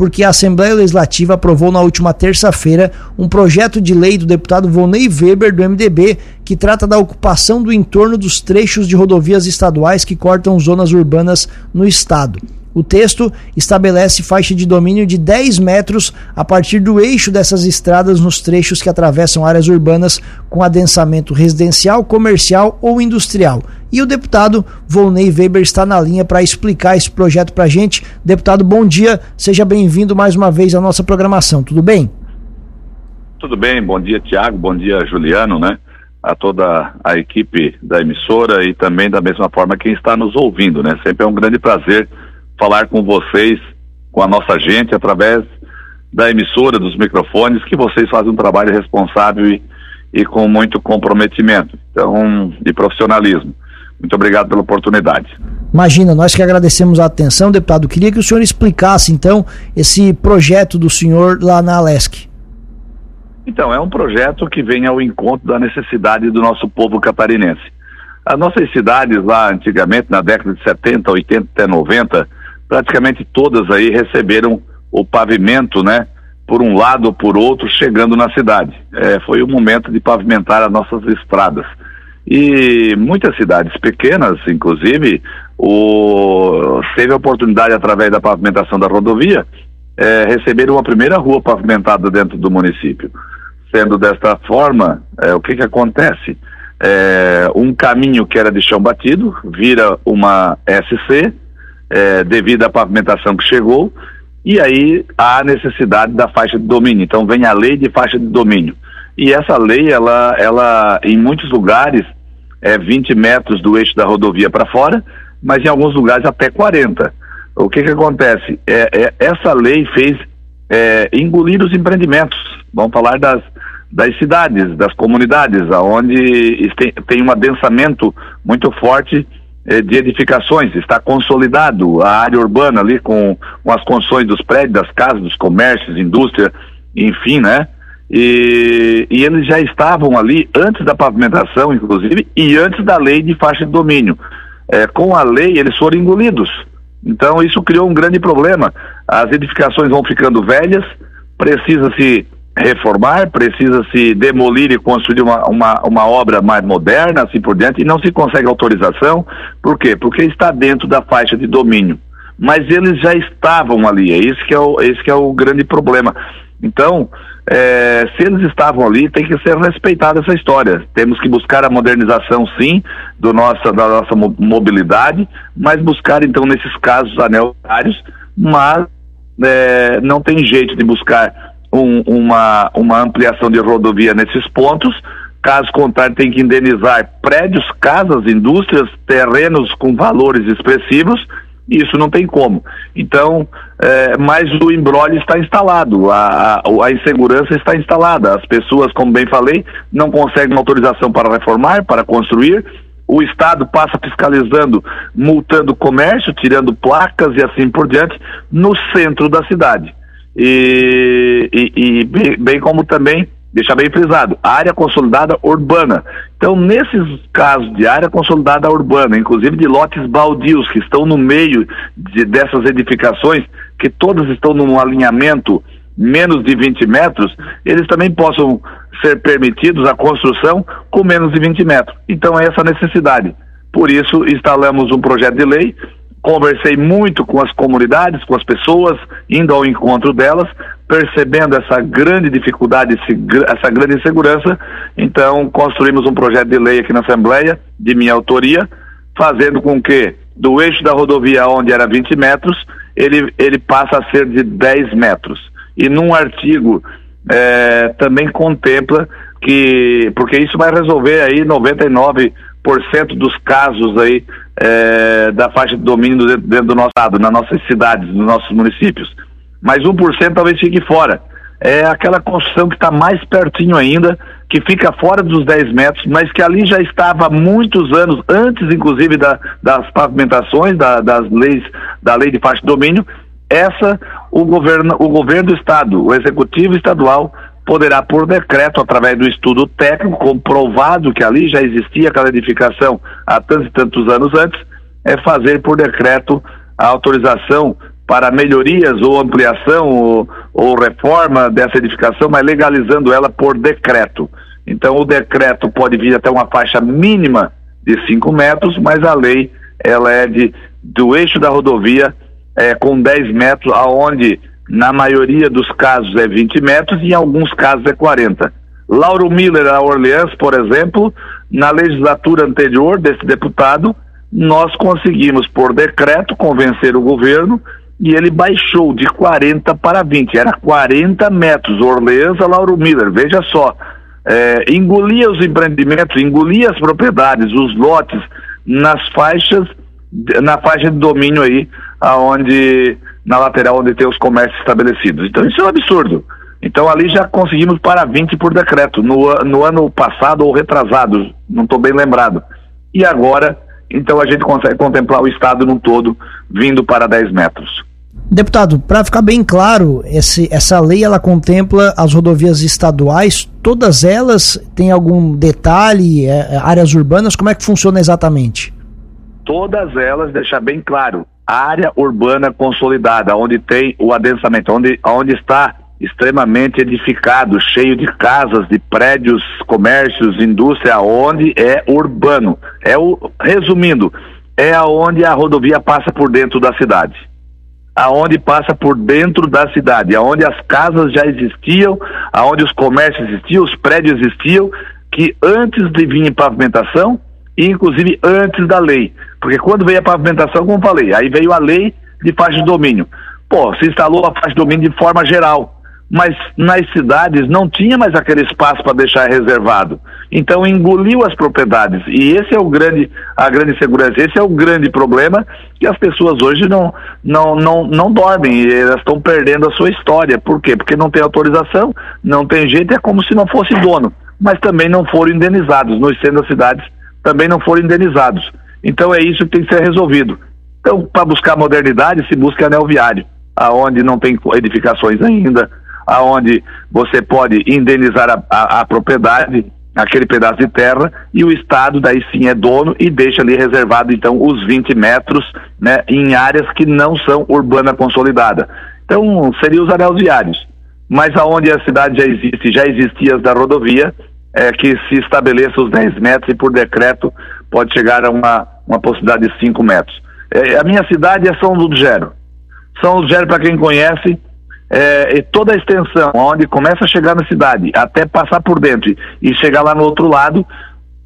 porque a Assembleia Legislativa aprovou na última terça-feira um projeto de lei do deputado Volney Weber, do MDB, que trata da ocupação do entorno dos trechos de rodovias estaduais que cortam zonas urbanas no estado. O texto estabelece faixa de domínio de 10 metros a partir do eixo dessas estradas nos trechos que atravessam áreas urbanas com adensamento residencial, comercial ou industrial. E o deputado Volney Weber está na linha para explicar esse projeto para a gente. Deputado, bom dia, seja bem-vindo mais uma vez à nossa programação, tudo bem? Tudo bem, bom dia Tiago, bom dia Juliano, né? A toda a equipe da emissora e também da mesma forma quem está nos ouvindo, né? Sempre é um grande prazer falar com vocês, com a nossa gente, através da emissora, dos microfones, que vocês fazem um trabalho responsável e, e com muito comprometimento então, e profissionalismo. Muito obrigado pela oportunidade. Imagina, nós que agradecemos a atenção, deputado. Queria que o senhor explicasse, então, esse projeto do senhor lá na Alesc. Então, é um projeto que vem ao encontro da necessidade do nosso povo catarinense. As nossas cidades lá, antigamente, na década de 70, 80 até 90, praticamente todas aí receberam o pavimento, né? Por um lado ou por outro, chegando na cidade. É, foi o momento de pavimentar as nossas estradas. E muitas cidades pequenas, inclusive, o, teve a oportunidade, através da pavimentação da rodovia, é, receber uma primeira rua pavimentada dentro do município. Sendo desta forma, é, o que, que acontece? É, um caminho que era de chão batido vira uma SC, é, devido à pavimentação que chegou, e aí há necessidade da faixa de domínio. Então vem a lei de faixa de domínio. E essa lei, ela, ela em muitos lugares, é 20 metros do eixo da rodovia para fora, mas em alguns lugares até 40. O que que acontece? É, é essa lei fez é, engolir os empreendimentos. Vamos falar das, das cidades, das comunidades, onde tem, tem um adensamento muito forte eh, de edificações, está consolidado a área urbana ali com, com as construções dos prédios, das casas, dos comércios, indústria, enfim, né? E, e, eles já estavam ali antes da pavimentação, inclusive, e antes da lei de faixa de domínio. É, com a lei, eles foram engolidos. Então, isso criou um grande problema. As edificações vão ficando velhas, precisa-se reformar, precisa se demolir e construir uma, uma, uma obra mais moderna, assim por diante, e não se consegue autorização. Por quê? Porque está dentro da faixa de domínio. Mas eles já estavam ali, é isso que é o, esse que é o grande problema. Então, é, se eles estavam ali, tem que ser respeitada essa história. Temos que buscar a modernização, sim, do nossa, da nossa mobilidade, mas buscar, então, nesses casos aneltários, mas é, não tem jeito de buscar um, uma, uma ampliação de rodovia nesses pontos. Caso contrário, tem que indenizar prédios, casas, indústrias, terrenos com valores expressivos. Isso não tem como. Então, é, mas o embrólio está instalado, a, a, a, insegurança está instalada. As pessoas, como bem falei, não conseguem autorização para reformar, para construir. O Estado passa fiscalizando, multando o comércio, tirando placas e assim por diante, no centro da cidade e, e, e bem, bem, como também, deixar bem frisado, área consolidada urbana. Então, nesses casos de área consolidada urbana, inclusive de lotes baldios que estão no meio de, dessas edificações, que todas estão num alinhamento menos de 20 metros, eles também possam ser permitidos a construção com menos de 20 metros. Então, é essa necessidade. Por isso, instalamos um projeto de lei conversei muito com as comunidades, com as pessoas, indo ao encontro delas, percebendo essa grande dificuldade, essa grande insegurança. Então, construímos um projeto de lei aqui na Assembleia, de minha autoria, fazendo com que do eixo da rodovia, onde era 20 metros, ele, ele passa a ser de 10 metros. E num artigo é, também contempla que, porque isso vai resolver aí 99% dos casos aí é, da faixa de domínio dentro, dentro, do nosso estado, nas nossas cidades, nos nossos municípios. Mas 1% talvez fique fora. É aquela construção que está mais pertinho ainda, que fica fora dos 10 metros, mas que ali já estava há muitos anos, antes inclusive da, das pavimentações, da, das leis, da lei de faixa de domínio. Essa, o governo, o governo do estado, o executivo estadual, poderá, por decreto, através do estudo técnico, comprovado que ali já existia aquela edificação há tantos e tantos anos antes, é fazer por decreto a autorização para melhorias ou ampliação ou, ou reforma dessa edificação, mas legalizando ela por decreto. Então o decreto pode vir até uma faixa mínima de 5 metros, mas a lei ela é de do eixo da rodovia é, com 10 metros, aonde na maioria dos casos é 20 metros e em alguns casos é 40. Lauro Miller, a Orleans, por exemplo, na legislatura anterior desse deputado, nós conseguimos, por decreto, convencer o governo e ele baixou de 40 para 20. Era 40 metros, Orleans a Lauro Miller. Veja só, é, engolia os empreendimentos, engolia as propriedades, os lotes nas faixas, na faixa de domínio aí, aonde na lateral onde tem os comércios estabelecidos. Então isso é um absurdo. Então ali já conseguimos para 20 por decreto, no, no ano passado ou retrasado, não estou bem lembrado. E agora, então a gente consegue contemplar o estado no todo vindo para 10 metros. Deputado, para ficar bem claro, esse, essa lei ela contempla as rodovias estaduais, todas elas têm algum detalhe, é, é, áreas urbanas, como é que funciona exatamente? Todas elas, deixar bem claro, área urbana consolidada, onde tem o adensamento, onde, onde está extremamente edificado, cheio de casas, de prédios, comércios, indústria, onde é urbano. É o, resumindo, é aonde a rodovia passa por dentro da cidade aonde passa por dentro da cidade, aonde as casas já existiam, aonde os comércios existiam, os prédios existiam, que antes de vir em pavimentação, e inclusive antes da lei. Porque quando veio a pavimentação, como falei, aí veio a lei de faixa de domínio. Pô, se instalou a faixa de domínio de forma geral mas nas cidades não tinha mais aquele espaço para deixar reservado. Então engoliu as propriedades. E esse é o grande, a grande segurança, esse é o grande problema que as pessoas hoje não, não, não, não dormem, elas estão perdendo a sua história. Por quê? Porque não tem autorização, não tem jeito, é como se não fosse dono. Mas também não foram indenizados, nos centros das cidades também não foram indenizados. Então é isso que tem que ser resolvido. Então, para buscar modernidade, se busca anel viário, aonde não tem edificações ainda, aonde você pode indenizar a, a, a propriedade, aquele pedaço de terra, e o Estado daí sim é dono e deixa ali reservado então os 20 metros né, em áreas que não são urbana consolidada. Então seriam os anéis viários. Mas aonde a cidade já existe, já existia da rodovia, é que se estabeleça os 10 metros e por decreto pode chegar a uma, uma possibilidade de 5 metros. É, a minha cidade é São Ludgero. São Ludgero, para quem conhece, é, e toda a extensão, onde começa a chegar na cidade, até passar por dentro e chegar lá no outro lado,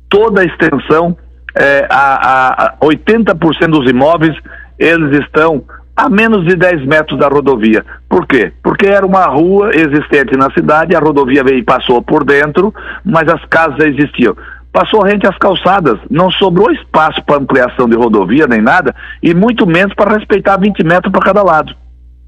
toda a extensão, é, a, a 80% dos imóveis, eles estão a menos de 10 metros da rodovia. Por quê? Porque era uma rua existente na cidade, a rodovia veio e passou por dentro, mas as casas já existiam. Passou rente às calçadas, não sobrou espaço para ampliação de rodovia nem nada, e muito menos para respeitar 20 metros para cada lado.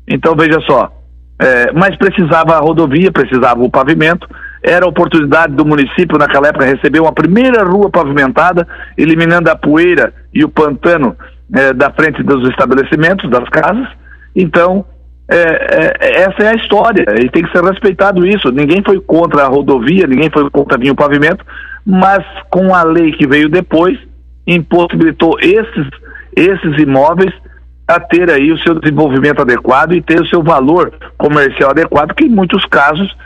Então veja só, é, mas precisava a rodovia, precisava o pavimento. Era a oportunidade do município, naquela época, receber uma primeira rua pavimentada, eliminando a poeira e o pantano é, da frente dos estabelecimentos, das casas. Então, é, é, essa é a história e tem que ser respeitado isso. Ninguém foi contra a rodovia, ninguém foi contra o pavimento, mas com a lei que veio depois, impossibilitou esses, esses imóveis a ter aí o seu desenvolvimento adequado e ter o seu valor comercial adequado, que em muitos casos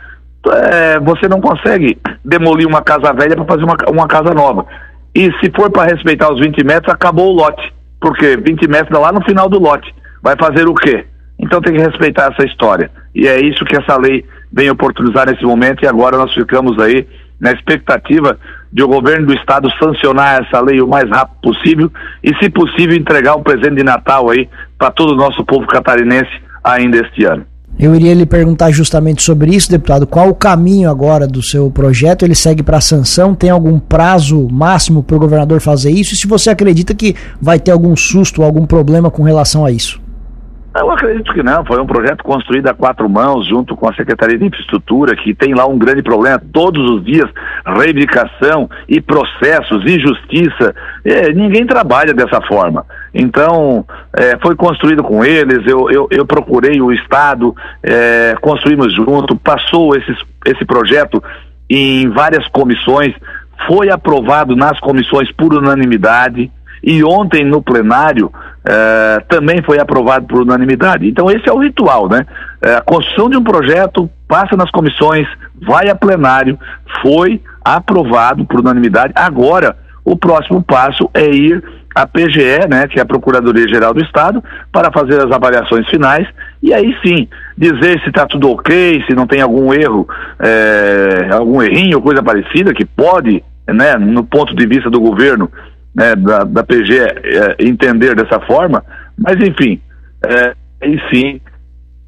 é, você não consegue demolir uma casa velha para fazer uma, uma casa nova. E se for para respeitar os 20 metros, acabou o lote. Porque 20 metros lá no final do lote. Vai fazer o quê? Então tem que respeitar essa história. E é isso que essa lei vem oportunizar nesse momento e agora nós ficamos aí na expectativa de o governo do estado sancionar essa lei o mais rápido possível e, se possível, entregar um presente de Natal aí para todo o nosso povo catarinense ainda este ano. Eu iria lhe perguntar justamente sobre isso, deputado. Qual o caminho agora do seu projeto? Ele segue para a sanção? Tem algum prazo máximo para o governador fazer isso? E se você acredita que vai ter algum susto, algum problema com relação a isso? Eu acredito que não. Foi um projeto construído a quatro mãos, junto com a Secretaria de Infraestrutura, que tem lá um grande problema todos os dias: reivindicação e processos e justiça. É, ninguém trabalha dessa forma. Então, é, foi construído com eles. Eu, eu, eu procurei o Estado, é, construímos junto, passou esses, esse projeto em várias comissões, foi aprovado nas comissões por unanimidade. E ontem no plenário eh, também foi aprovado por unanimidade. Então esse é o ritual, né? Eh, a construção de um projeto passa nas comissões, vai a plenário, foi aprovado por unanimidade. Agora o próximo passo é ir à PGE, né, que é a Procuradoria Geral do Estado, para fazer as avaliações finais e aí sim dizer se está tudo ok, se não tem algum erro, é, algum errinho, coisa parecida, que pode, né, no ponto de vista do governo, né, da, da PGE, é, entender dessa forma, mas enfim, é, sim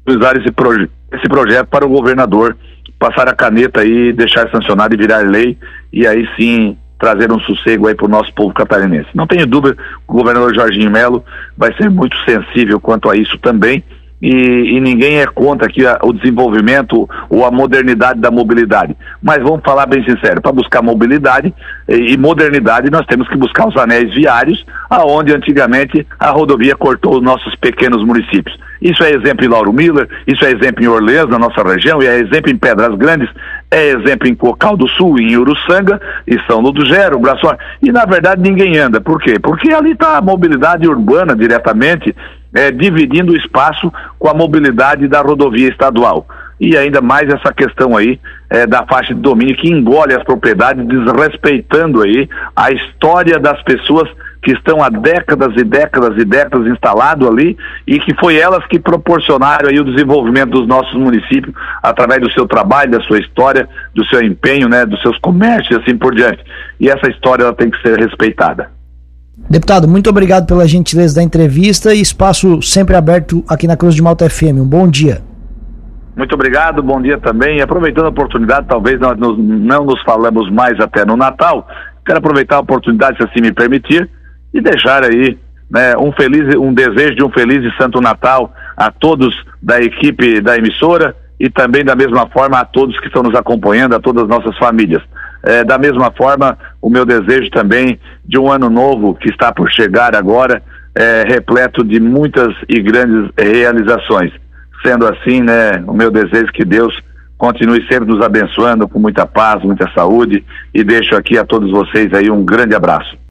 usar esse, proje esse projeto para o governador passar a caneta aí, deixar sancionado e virar lei, e aí sim trazer um sossego aí para o nosso povo catarinense. Não tenho dúvida, o governador Jorginho Melo vai ser muito sensível quanto a isso também, e, e, ninguém é contra aqui a, o desenvolvimento ou a modernidade da mobilidade. Mas vamos falar bem sincero, para buscar mobilidade e, e, modernidade nós temos que buscar os anéis viários, aonde antigamente a rodovia cortou os nossos pequenos municípios. Isso é exemplo em Lauro Miller, isso é exemplo em Orleans, na nossa região, e é exemplo em Pedras Grandes, é exemplo em Cocal do Sul, em Uruçanga, e São Ludogero, Braçoar. E na verdade ninguém anda. Por quê? Porque ali está a mobilidade urbana diretamente é, dividindo o espaço com a mobilidade da rodovia estadual. E ainda mais essa questão aí é, da faixa de domínio que engole as propriedades, desrespeitando aí a história das pessoas que estão há décadas e décadas e décadas instalado ali e que foi elas que proporcionaram aí o desenvolvimento dos nossos municípios através do seu trabalho, da sua história, do seu empenho, né, dos seus comércios e assim por diante. E essa história ela tem que ser respeitada. Deputado, muito obrigado pela gentileza da entrevista e espaço sempre aberto aqui na Cruz de Malta FM. Um bom dia. Muito obrigado, bom dia também. Aproveitando a oportunidade, talvez nós não nos falamos mais até no Natal, quero aproveitar a oportunidade, se assim me permitir, e deixar aí né, um feliz, um desejo de um feliz e santo Natal a todos da equipe da emissora e também da mesma forma a todos que estão nos acompanhando, a todas as nossas famílias. É, da mesma forma, o meu desejo também de um ano novo que está por chegar agora, é, repleto de muitas e grandes realizações. Sendo assim, né, o meu desejo é que Deus continue sempre nos abençoando com muita paz, muita saúde e deixo aqui a todos vocês aí um grande abraço.